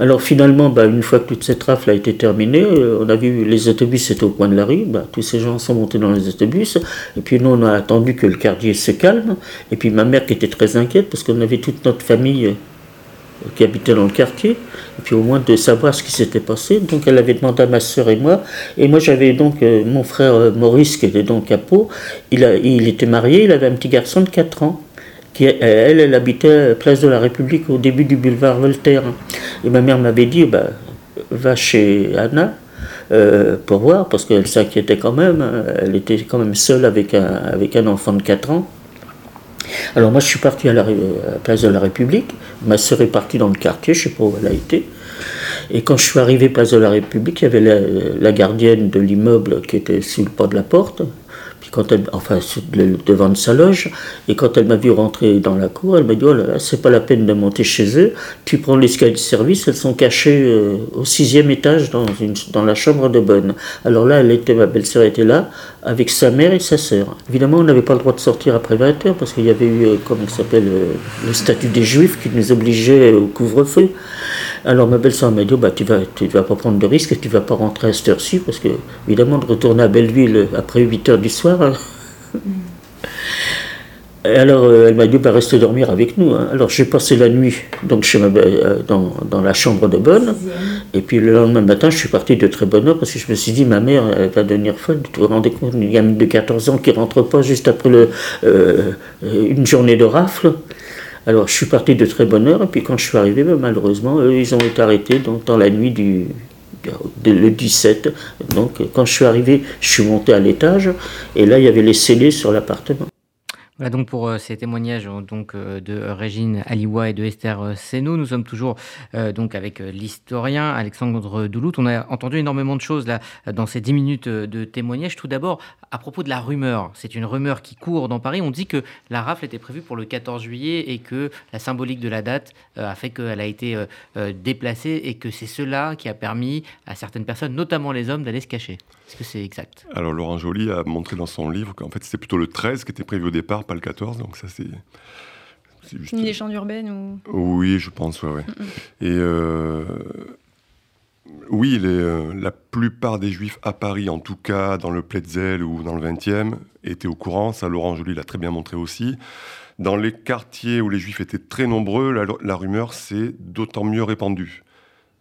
Alors finalement, bah, une fois que toute cette rafle a été terminée, euh, on a vu les autobus étaient au coin de la rue, bah, tous ces gens sont montés dans les autobus, et puis nous on a attendu que le quartier se calme, et puis ma mère qui était très inquiète parce qu'on avait toute notre famille qui habitait dans le quartier, et puis au moins de savoir ce qui s'était passé. Donc elle avait demandé à ma soeur et moi, et moi j'avais donc euh, mon frère euh, Maurice qui était donc à Pau, il, il était marié, il avait un petit garçon de 4 ans. Qui, elle, elle habitait Place de la République au début du boulevard Voltaire. Et ma mère m'avait dit, bah, va chez Anna, euh, pour voir, parce qu'elle s'inquiétait quand même. Hein. Elle était quand même seule avec un, avec un enfant de 4 ans. Alors moi je suis parti à la, place de la République, ma soeur est partie dans le quartier, je ne sais pas où elle a été. Et quand je suis arrivé place de la République, il y avait la, la gardienne de l'immeuble qui était sur le pas de la porte, quand elle, enfin devant de sa loge, et quand elle m'a vu rentrer dans la cour, elle m'a dit oh là là, c'est pas la peine de monter chez eux, tu prends l'escalier de service, elles sont cachées euh, au sixième étage dans, dans la chambre de bonne. Alors là, elle était, ma belle-sœur était là, avec sa mère et sa sœur. Évidemment, on n'avait pas le droit de sortir après 20 heures, parce qu'il y avait eu, euh, comment il s'appelle, euh, le statut des juifs qui nous obligeait au couvre-feu. Alors ma belle-sœur m'a dit, bah, tu vas, tu vas pas prendre de risque tu vas pas rentrer à cette heure-ci, parce que, évidemment, de retourner à Belleville après 8 heures du soir. Alors, euh, elle m'a dit, bah, restez dormir avec nous. hein. Alors, j'ai passé la nuit donc, chez ma, euh, dans, dans la chambre de bonne. Et puis, le lendemain matin, je suis parti de très bonne heure parce que je me suis dit, ma mère, va devenir folle. Vous vous rendez compte, une gamine de 14 ans qui rentre pas juste après le, euh, une journée de rafle. Alors, je suis parti de très bonne heure. Et puis, quand je suis arrivé, ben, malheureusement, eux, ils ont été arrêtés donc, dans la nuit du. le 17. Donc, quand je suis arrivé, je suis monté à l'étage. Et là, il y avait les scellés sur l'appartement. Voilà donc pour euh, ces témoignages euh, donc euh, de Régine Aliwa et de Esther Seno. Nous sommes toujours donc avec l'historien Alexandre Doulout. On a entendu énormément de choses là dans ces dix minutes de témoignages. Tout d'abord à propos de la rumeur. C'est une rumeur qui court dans Paris. On dit que la rafle était prévue pour le 14 juillet et que la symbolique de la date a fait qu'elle a été déplacée et que c'est cela qui a permis à certaines personnes, notamment les hommes, d'aller se cacher. Est-ce que c'est exact? Alors Laurent Joly a montré dans son livre qu'en fait c'était plutôt le 13 qui était prévu au départ, pas le 14. Donc ça c'est. c'est juste- Une légende urbaine ou... Oui, je pense, ouais, ouais. Et euh, oui, les, euh, la plupart des juifs à Paris, en tout cas dans le Pletzel ou dans le 20e, étaient au courant. Ça, Laurent Joly l'a très bien montré aussi. Dans les quartiers où les juifs étaient très nombreux, la, la rumeur s'est d'autant mieux répandue.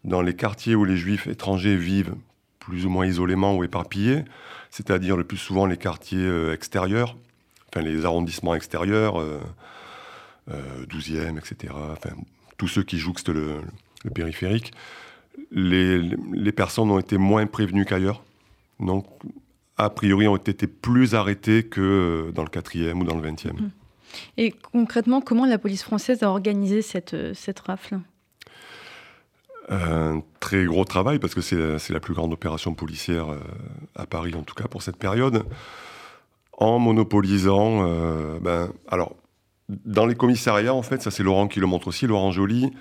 Dans les quartiers où les juifs étrangers vivent plus ou moins isolément ou éparpillés, c'est-à-dire le plus souvent les quartiers euh, extérieurs, enfin les arrondissements extérieurs, euh, euh, 12e, etc., enfin, tous ceux qui jouxtent le, le périphérique, les, les personnes ont été moins prévenues qu'ailleurs. Donc, a priori, ont été plus arrêtées que dans le 4e ou dans le 20e. Et concrètement, comment la police française a organisé cette, euh, cette rafle? Un très gros travail parce que c'est la, plus grande opération policière euh, à Paris, en tout cas pour cette période, en monopolisant. euh, ben, alors, dans les commissariats, en fait, ça c'est Laurent qui le montre aussi, Laurent Joly,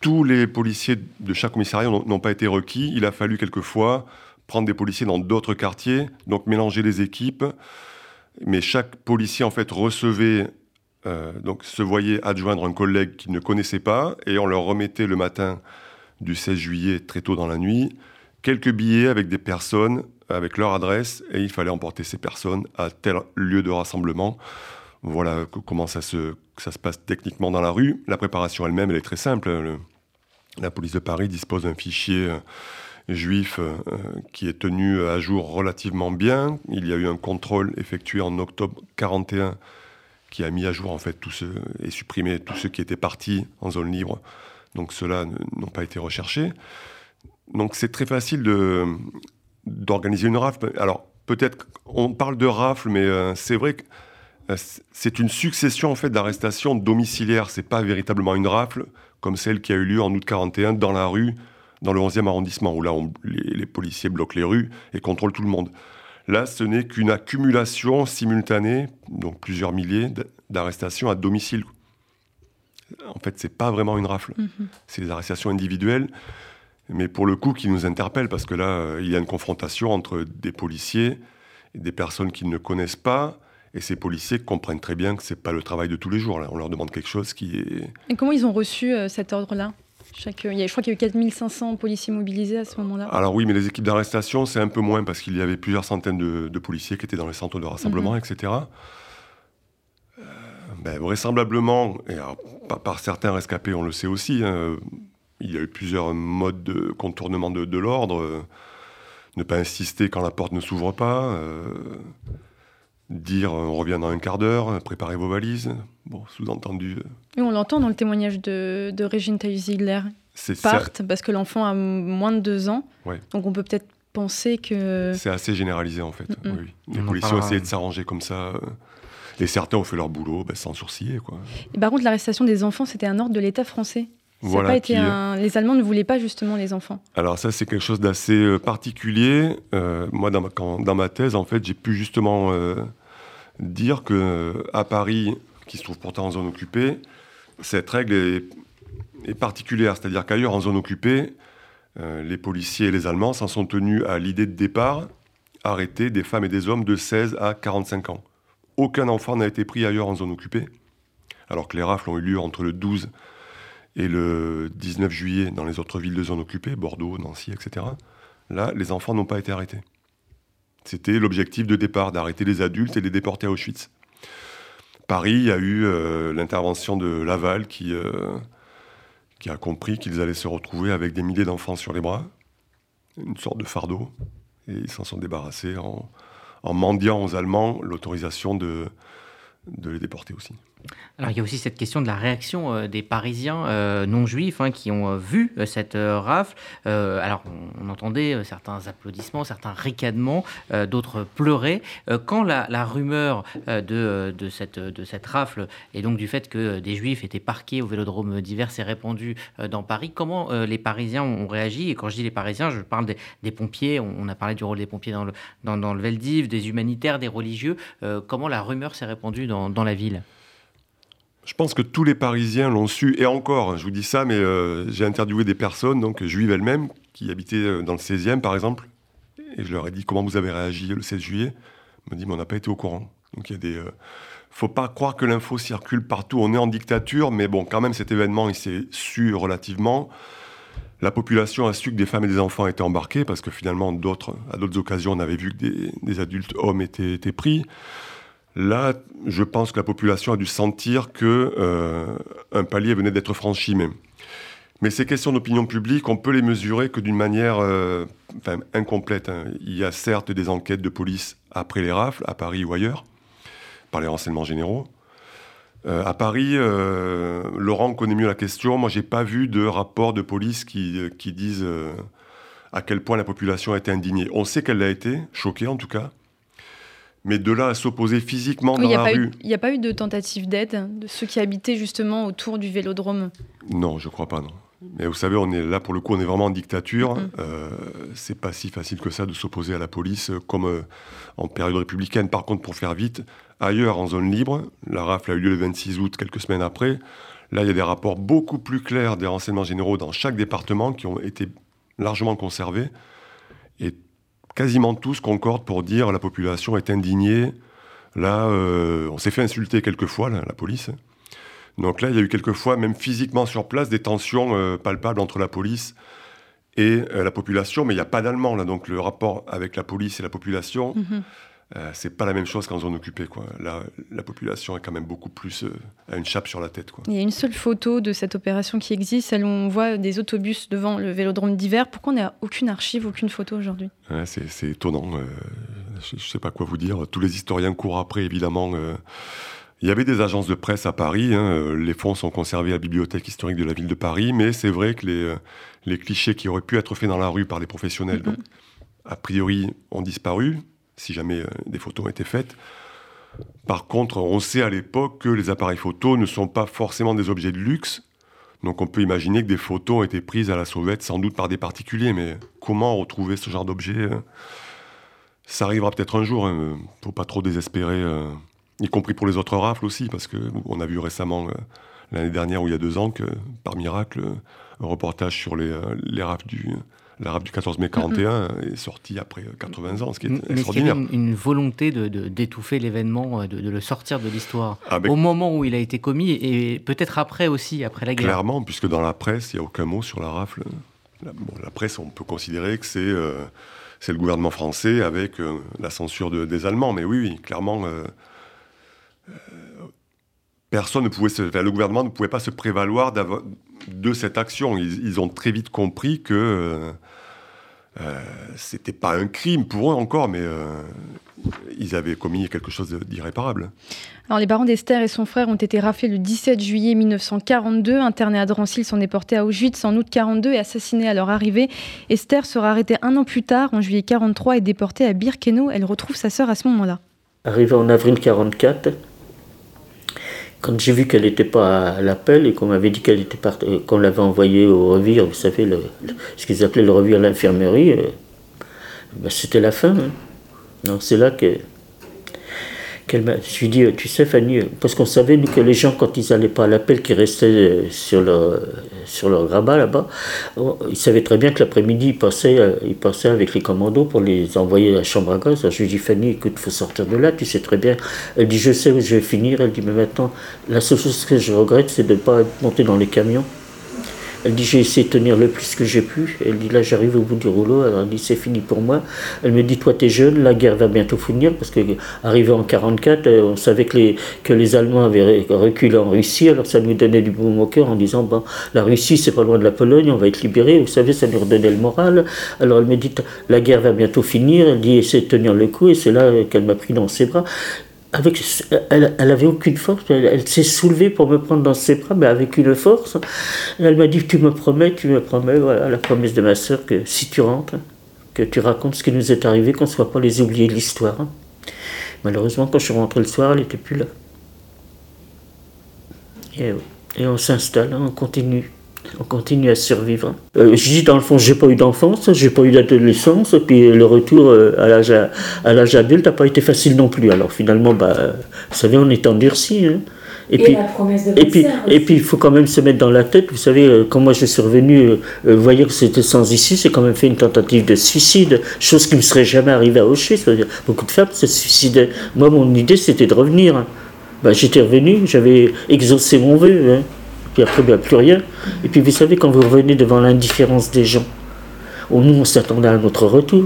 tous les policiers de chaque commissariat n'ont n'ont pas été requis. Il a fallu quelquefois prendre des policiers dans d'autres quartiers, donc mélanger les équipes. Mais chaque policier, en fait, recevait, euh, donc se voyait adjoindre un collègue qu'il ne connaissait pas, et on leur remettait le matin du 16 juillet, très tôt dans la nuit, quelques billets avec des personnes, avec leur adresse, et il fallait emporter ces personnes à tel lieu de rassemblement. Voilà co- comment ça se, ça se passe techniquement dans la rue. La préparation elle-même, elle est très simple. Le- la police de Paris dispose d'un fichier euh, juif euh, qui est tenu à jour relativement bien. Il y a eu un contrôle effectué en octobre 41 qui a mis à jour en fait tout ce, et supprimé tous ceux qui étaient partis en zone libre. Donc ceux-là n'ont pas été recherchés. Donc c'est très facile d'organiser une rafle. Alors peut-être on parle de rafle, mais euh, c'est vrai que euh, c'est une succession en fait d'arrestations domiciliaires. C'est pas véritablement une rafle comme celle qui a eu lieu en août 41 dans la rue, dans le 11e arrondissement, où là les, policiers bloquent les rues et contrôlent tout le monde. Là, ce n'est qu'une accumulation simultanée, donc plusieurs milliers d'arrestations à domicile. En fait, c'est pas vraiment une rafle. C'est des arrestations individuelles, mais pour le coup qui nous interpellent, parce que là, euh, il y a une confrontation entre des policiers et des personnes qu'ils ne connaissent pas, et ces policiers comprennent très bien que c'est pas le travail de tous les jours. Là. On leur demande quelque chose qui est... Et comment ils ont reçu euh, cet ordre-là? Chaque, il y a- Je crois qu'il y a eu 4500 policiers mobilisés à ce moment-là. Alors oui, mais les équipes d'arrestation, c'est un peu moins, parce qu'il y avait plusieurs centaines de, de policiers qui étaient dans les centres de rassemblement, etc. Euh, ben, vraisemblablement, et alors, par, par certains rescapés, on le sait aussi, hein, il y a eu plusieurs modes de contournement de, de l'ordre. euh, ne pas insister quand la porte ne s'ouvre pas. euh, dire euh, on revient dans un quart d'heure, euh, préparez vos valises. Bon, sous-entendu, euh, Oui, on l'entend dans le témoignage de, de Régine Tailly-Ziegler. Partent parce que l'enfant a moins de deux ans. Ouais. Donc on peut peut-être penser que. C'est assez généralisé en fait. Oui. Les policiers ont essayé de s'arranger comme ça. Et certains ont fait leur boulot ben, sans sourciller. Quoi. Et par contre, l'arrestation des enfants, c'était un ordre de l'État français. Ça Voilà, pas été qui- un... Les Allemands ne voulaient pas justement les enfants. Alors ça, c'est quelque chose d'assez euh, particulier. Euh, moi, dans ma, quand- dans ma thèse, en fait, j'ai pu justement euh, dire que euh, à Paris, qui se trouve pourtant en zone occupée, cette règle est, est particulière. C'est-à-dire qu'ailleurs, en zone occupée, les policiers et les Allemands s'en sont tenus à l'idée de départ, arrêter des femmes et des hommes de 16 à 45 ans. Aucun enfant n'a été pris ailleurs en zone occupée, alors que les rafles ont eu lieu entre le 12 et le 19 juillet dans les autres villes de zone occupée, Bordeaux, Nancy, etc. Là, les enfants n'ont pas été arrêtés. C'était l'objectif de départ, d'arrêter les adultes et les déporter à Auschwitz. Paris, a eu l'intervention de Laval qui, qui a compris qu'ils allaient se retrouver avec des milliers d'enfants sur les bras, une sorte de fardeau, et ils s'en sont débarrassés en, en mendiant aux Allemands l'autorisation de, de les déporter aussi. Alors il y a aussi cette question de la réaction euh, des Parisiens euh, non juifs hein, qui ont euh, vu cette rafle. alors on, entendait certains applaudissements, certains ricanements, d'autres pleuraient. quand la, rumeur de, cette, rafle et donc du fait que des juifs étaient parqués au vélodrome d'hiver s'est répandue dans Paris, comment les Parisiens ont réagi? Et quand je dis les Parisiens, je parle des, pompiers, on, a parlé du rôle des pompiers dans le, dans, dans Veldiv, des humanitaires, des religieux. comment la rumeur s'est répandue dans la ville? Je pense que tous les Parisiens l'ont su, et encore, je vous dis ça, mais euh, j'ai interviewé des personnes, donc juives elles-mêmes, qui habitaient euh, dans le 16e par exemple, et je leur ai dit comment vous avez réagi le 16 juillet. Ils m'ont dit, mais on n'a pas été au courant. Donc il y a des. Euh, faut pas croire que l'info circule partout. On est en dictature, mais bon, quand même, cet événement, il s'est su relativement. La population a su que des femmes et des enfants étaient embarqués, parce que finalement, à d'autres occasions, on avait vu que des, adultes hommes étaient pris. Là, je pense que la population a dû sentir que euh, un palier venait d'être franchi. Mais, mais ces questions d'opinion publique, on peut les mesurer que d'une manière euh, incomplète. Hein. Il y a certes des enquêtes de police après les rafles, à Paris ou ailleurs, par les renseignements généraux. Euh, à Paris, Laurent connaît mieux la question. Moi, j'ai pas vu de rapport de police qui, qui à quel point la population a été indignée. On sait qu'elle l'a été, choquée en tout cas. Mais de là à s'opposer physiquement dans la rue. Il n'y a pas eu de tentative d'aide de ceux qui habitaient justement autour du vélodrome? Non, je crois pas, non. Mais vous savez, on est là pour le coup, on est vraiment en dictature. Mm-hmm. Euh, c'est pas si facile que ça de s'opposer à la police euh, comme euh, en période républicaine. Par contre, pour faire vite, ailleurs en zone libre, la rafle a eu lieu le 26 août, quelques semaines après. Là, il y a des rapports beaucoup plus clairs des renseignements généraux dans chaque département qui ont été largement conservés. Et quasiment tous concordent pour dire la population est indignée. Là, euh, on s'est fait insulter quelquefois, la, la police. Donc là, il y a eu quelquefois, même physiquement sur place, des tensions euh, palpables entre la police et euh, la population. Mais il n'y a pas d'allemand, là. Donc le rapport avec la police et la population, mhm. Euh, c'est pas la même chose qu'en zone occupée. Quoi. la population est quand même beaucoup plus à euh, une chape sur la tête. Quoi. Il y a une seule photo de cette opération qui existe, celle où on voit des autobus devant le vélodrome d'hiver. Pourquoi on n'a aucune archive, aucune photo aujourd'hui? C'est, étonnant. Euh, je ne sais pas quoi vous dire. Tous les historiens courent après, évidemment. Il y avait des agences de presse à Paris. Hein, les fonds sont conservés à la bibliothèque historique de la ville de Paris, mais c'est vrai que les, les clichés qui auraient pu être faits dans la rue par les professionnels, donc, a priori, ont disparu si jamais euh, des photos ont été faites. Par contre, on sait à l'époque que les appareils photos ne sont pas forcément des objets de luxe. Donc on peut imaginer que des photos ont été prises à la sauvette sans doute par des particuliers. Mais comment retrouver ce genre d'objet euh, Ça arrivera peut-être un jour. Il hein, ne faut pas trop désespérer, euh, y compris pour les autres rafles aussi. Parce qu'on a vu récemment, l'année dernière ou il y a deux ans, que par miracle, un reportage sur les, les rafles du L'arabe du 14 mai 41 est sorti après 80 ans, ce qui est extraordinaire. Une, une, volonté de, d'étouffer l'événement, euh, de, le sortir de l'histoire ah, au moment où il a été commis et peut-être après aussi, après la guerre. Clairement, puisque dans la presse, il n'y a aucun mot sur la rafle. La, presse, on peut considérer que c'est, euh, c'est le gouvernement français avec euh, la censure des Allemands. Mais oui, oui, clairement, personne ne pouvait se, le gouvernement ne pouvait pas se prévaloir de cette action. Ils, ont très vite compris que euh, c'était pas un crime pour eux encore, mais euh, ils avaient commis quelque chose d'irréparable. Alors, les parents d'Esther et son frère ont été raflés le 17 juillet 1942. Internés à Drancy, ils sont déportés à Auschwitz en août 42 et assassinés à leur arrivée. Esther sera arrêtée un an plus tard, en juillet 43, et déportée à Birkenau. Elle retrouve sa sœur à ce moment-là. Arrivée en avril 44, quand j'ai vu qu'elle n'était pas à l'appel et qu'on m'avait dit qu'elle était euh, qu'on l'avait envoyée au revire, vous savez, ce qu'ils appelaient le revire à l'infirmerie, euh, ben, c'était la fin. Hein. c'est là que je lui ai dit, tu sais Fanny, parce qu'on savait nous, que les gens, quand ils n'allaient pas à l'appel, qui restaient euh, sur leur, sur leur grabat là-bas, ils savaient très bien que l'après-midi, ils passaient, euh, ils passaient avec les commandos pour les envoyer à la chambre à gaz. je lui ai dit, Fanny, écoute, faut sortir de là, tu sais très bien. Elle dit, je sais où je vais finir. Elle dit, mais maintenant, la seule chose que je regrette, c'est de ne pas être monté dans les camions. Elle dit j'ai essayé de tenir le plus que j'ai pu. Elle dit là j'arrive au bout du rouleau. Alors elle dit c'est fini pour moi. Elle me dit toi t'es jeune, la guerre va bientôt finir parce que arrivé en 44, euh, on savait que les, Allemands avaient reculé en Russie. Alors ça nous donnait du bon au cœur en disant bon la Russie c'est pas loin de la Pologne, on va être libéré. Vous savez ça nous redonnait le moral. Alors elle me dit la guerre va bientôt finir. Elle dit essaie de tenir le coup et c'est là qu'elle m'a pris dans ses bras avec, elle, elle avait aucune force, elle, s'est soulevée pour me prendre dans ses bras, mais avec une force. elle m'a dit Tu me promets, tu me promets, voilà, la promesse de ma soeur, que si tu rentres, que tu racontes ce qui nous est arrivé, qu'on ne soit pas les oubliés de l'histoire. Malheureusement, quand je suis rentré le soir, elle n'était plus là. Et, et on s'installe, on continue on continue à survivre. Euh, je dis dans le fond, j'ai pas eu d'enfance, j'ai pas eu d'adolescence, et puis le retour euh, à l'âge à, l'âge adulte n'a pas été facile non plus. Alors finalement, bah, vous savez, on est endurci. Hein. Et, puis, et puis, et puis, il faut quand même se mettre dans la tête. Vous savez, euh, quand moi je suis revenu, vous voyez que c'était sans issue, c'est quand même fait une tentative de suicide, chose qui ne me serait jamais arrivée à Auschwitz. Beaucoup de femmes se suicidaient. Moi, mon idée, c'était de revenir. Bah, J'étais revenu, j'avais exaucé mon vœu. Hein puis après, a plus rien. Et puis vous savez, quand vous revenez devant l'indifférence des gens, nous, on s'attendait à notre retour.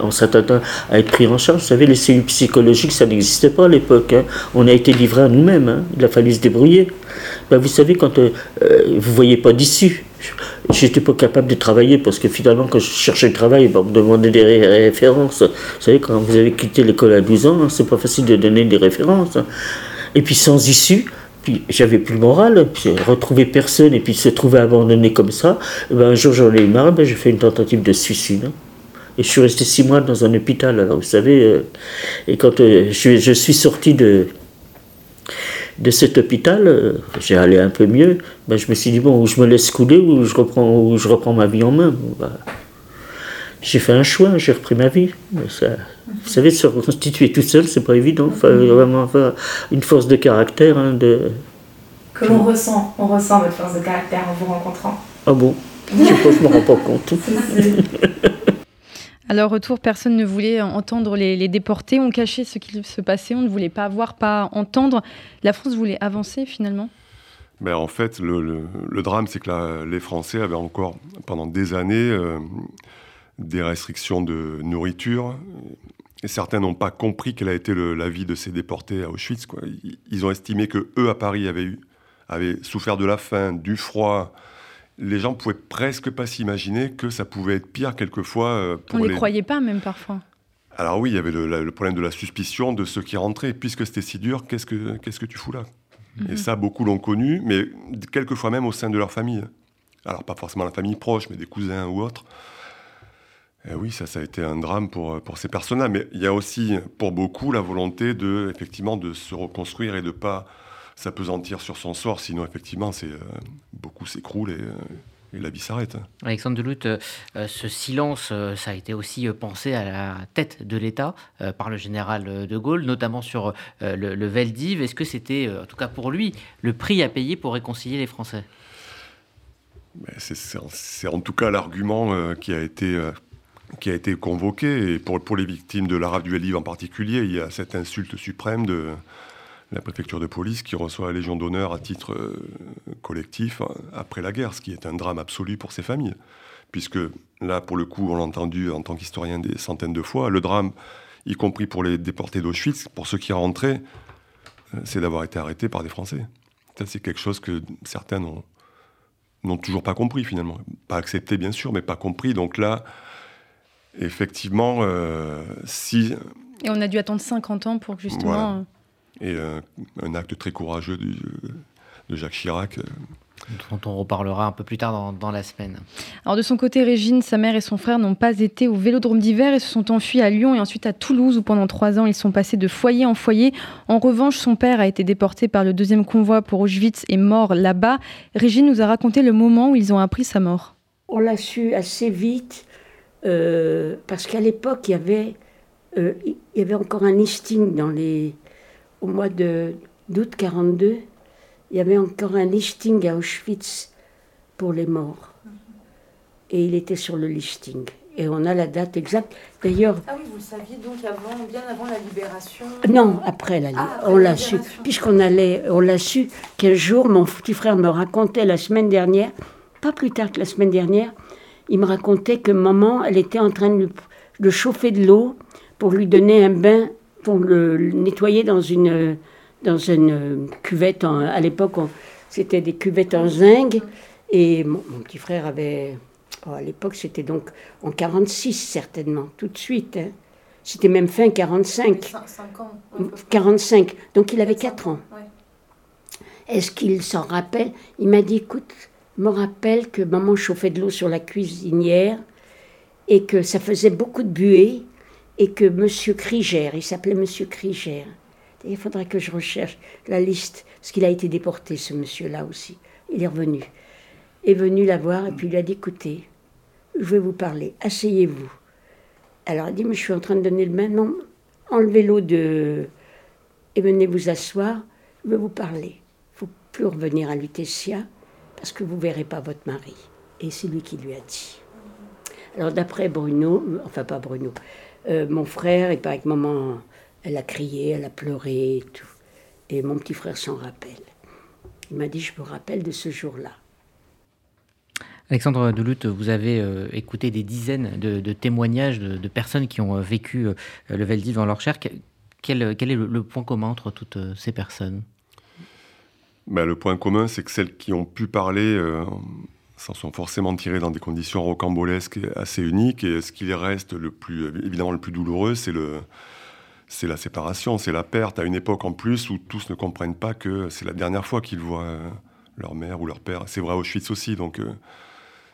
On s'attendait à être pris en charge. Vous savez, les cellules psychologiques, ça n'existait pas à l'époque. Hein. On a été livrés à nous-mêmes. Hein. Il a fallu se débrouiller. Ben, vous savez, quand euh, euh, vous ne voyez pas d'issue, j'étais pas capable de travailler parce que finalement, quand je cherchais le travail, ben, on me demandait des références. Vous savez, quand vous avez quitté l'école à 12 ans, hein, c'est pas facile de donner des références. Et puis sans issue, puis j'avais plus le moral, puis retrouver personne et puis se trouver abandonné comme ça. Eh ben, un jour j'en ai marre, ben, j'ai fait une tentative de suicide. Et je suis resté six mois dans un hôpital. Alors vous savez, euh, et quand euh, je, suis sorti de, de cet hôpital, euh, j'ai allé un peu mieux. Ben, je me suis dit bon, ou je me laisse couler ou je reprends, je reprends ma vie en main. Ben, j'ai fait un choix, j'ai repris ma vie. Ça, vous savez, se reconstituer tout seul, c'est pas évident. Il faut vraiment avoir une force de caractère. Hein, de... Que l'on ressent, on ressent votre force de caractère en vous rencontrant? Ah bon? Je sais pas, je me rends pas compte. [laughs] À retour, personne ne voulait entendre les, déportés, on cachait ce qui se passait, on ne voulait pas voir, pas entendre. La France voulait avancer finalement? Ben, En fait, le, drame, c'est que les Français avaient encore, pendant des années, euh, des restrictions de nourriture. Et certains n'ont pas compris quelle a été la vie de ces déportés à Auschwitz. Quoi. Ils ont estimé que eux à Paris avaient, eu, avaient souffert de la faim, du froid. Les gens pouvaient presque pas s'imaginer que ça pouvait être pire quelquefois. Euh, pour On ne les, croyait pas même parfois. Alors oui, il y avait le, problème de la suspicion de ceux qui rentraient. Puisque c'était si dur, qu'est-ce que, qu'est-ce que tu fous là? Et mhm. ça, beaucoup l'ont connu, mais quelquefois même au sein de leur famille. Alors pas forcément la famille proche, mais des cousins ou autres. Eh oui, ça, ça a été un drame pour, pour ces personnes-là. Mais il y a aussi, pour beaucoup, la volonté de, effectivement, de se reconstruire et de ne pas s'apesantir sur son sort. Sinon, effectivement, c'est, euh, beaucoup s'écroulent et, euh, et, la vie s'arrête. Alexandre Delutte, euh, ce silence, ça a été aussi pensé à la tête de l'État par le général de Gaulle, notamment sur le, le Veldiv. Est-ce que c'était, en tout cas pour lui, le prix à payer pour réconcilier les Français? C'est, en tout cas l'argument qui a été qui a été convoqué. Et pour, pour les victimes de l'arabe du Livre en particulier, il y a cette insulte suprême de la préfecture de police qui reçoit la Légion d'honneur à titre euh, collectif hein, après la guerre, ce qui est un drame absolu pour ces familles. Puisque là, pour le coup, on l'a entendu en tant qu'historien des centaines de fois, le drame, y compris pour les déportés d'Auschwitz, pour ceux qui rentraient, euh, c'est d'avoir été arrêtés par des Français. Ça, c'est quelque chose que certains n'ont toujours pas compris finalement. Pas accepté, bien sûr, mais pas compris. Donc là, effectivement, euh, si... Et on a dû attendre 50 ans pour justement... Euh, Et euh, un acte très courageux de, Jacques Chirac dont on reparlera un peu plus tard dans, la semaine. Alors de son côté, Régine, sa mère et son frère n'ont pas été au Vélodrome d'hiver et se sont enfuis à Lyon et ensuite à Toulouse où pendant trois ans ils sont passés de foyer en foyer. En revanche, son père a été déporté par le deuxième convoi pour Auschwitz et mort là-bas. Régine nous a raconté le moment où ils ont appris sa mort. On l'a su assez vite euh, parce qu'à l'époque, il y avait, euh, il y avait encore un listing dans les, au mois d'août 42, il y avait encore un listing à Auschwitz pour les morts. Et il était sur le listing. Et on a la date exacte. D'ailleurs. Ah oui, vous le saviez donc avant, bien avant la libération Non, après la libération. Ah, on l'a su. Puisqu'on allait, on l'a su qu'un jour, mon petit frère me racontait la semaine dernière, pas plus tard que la semaine dernière, il me racontait que maman, elle était en train de, de chauffer de l'eau pour lui donner un bain, pour le nettoyer dans une, dans une cuvette. à l'époque, c'était des cuvettes en zinc. Et mon petit frère avait Oh, à l'époque, c'était donc en 46, certainement, tout de suite. Hein. C'était même fin 45. 5 ans. 45. Donc il avait 4 ans. Est-ce qu'il s'en rappelle? Il m'a dit écoute, me rappelle que maman chauffait de l'eau sur la cuisinière et que ça faisait beaucoup de buée et que monsieur Krieger, il s'appelait monsieur Krieger. Il faudrait que je recherche la liste, parce qu'il a été déporté, ce monsieur-là aussi. Il est revenu. Est venu la voir et puis il a dit écoutez, je vais vous parler, asseyez-vous. Alors elle dit, mais je suis en train de donner le bain. Non, enlevez l'eau de... et venez vous asseoir, je vais vous parler. Il faut plus revenir à Lutetia, parce que vous verrez pas votre mari. Et c'est lui qui lui a dit. Alors d'après Bruno, enfin pas Bruno, euh, mon frère, et pas avec maman, elle a crié, elle a pleuré et tout. Et mon petit frère s'en rappelle. Il m'a dit, je me rappelle de ce jour-là. Alexandre Delutte, vous avez euh, écouté des dizaines de, témoignages de, personnes qui ont euh, vécu le Veldiv dans leur chair. Quel est le, point commun entre toutes ces personnes? Ben, Le point commun, c'est que celles qui ont pu parler s'en sont forcément tirées dans des conditions rocambolesques assez uniques. Et ce qui reste le plus, évidemment le plus douloureux, c'est le, c'est la séparation, c'est la perte, à une époque en plus où tous ne comprennent pas que c'est la dernière fois qu'ils voient leur mère ou leur père. C'est vrai à Auschwitz aussi, donc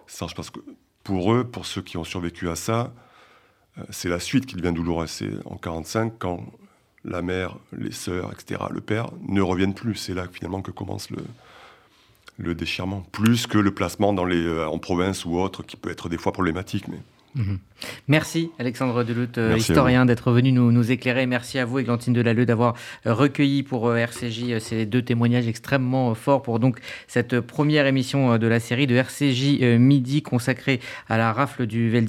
ça, je pense que pour eux, pour ceux qui ont survécu à ça, euh, c'est la suite qui devient douloureuse. C'est en 45 quand la mère, les sœurs, etc., le père ne reviennent plus. C'est là finalement que commence le, le déchirement, plus que le placement dans les, euh, en province ou autre, qui peut être des fois problématique. Mais... Mhm. Merci Alexandre Delutte, euh, historien, d'être venu nous, nous, éclairer. Merci à vous, Églantine Delalleux, d'avoir euh, recueilli pour RCJ ces deux témoignages extrêmement forts pour donc cette première émission de la série de RCJ Midi consacrée à la rafle du Veldi.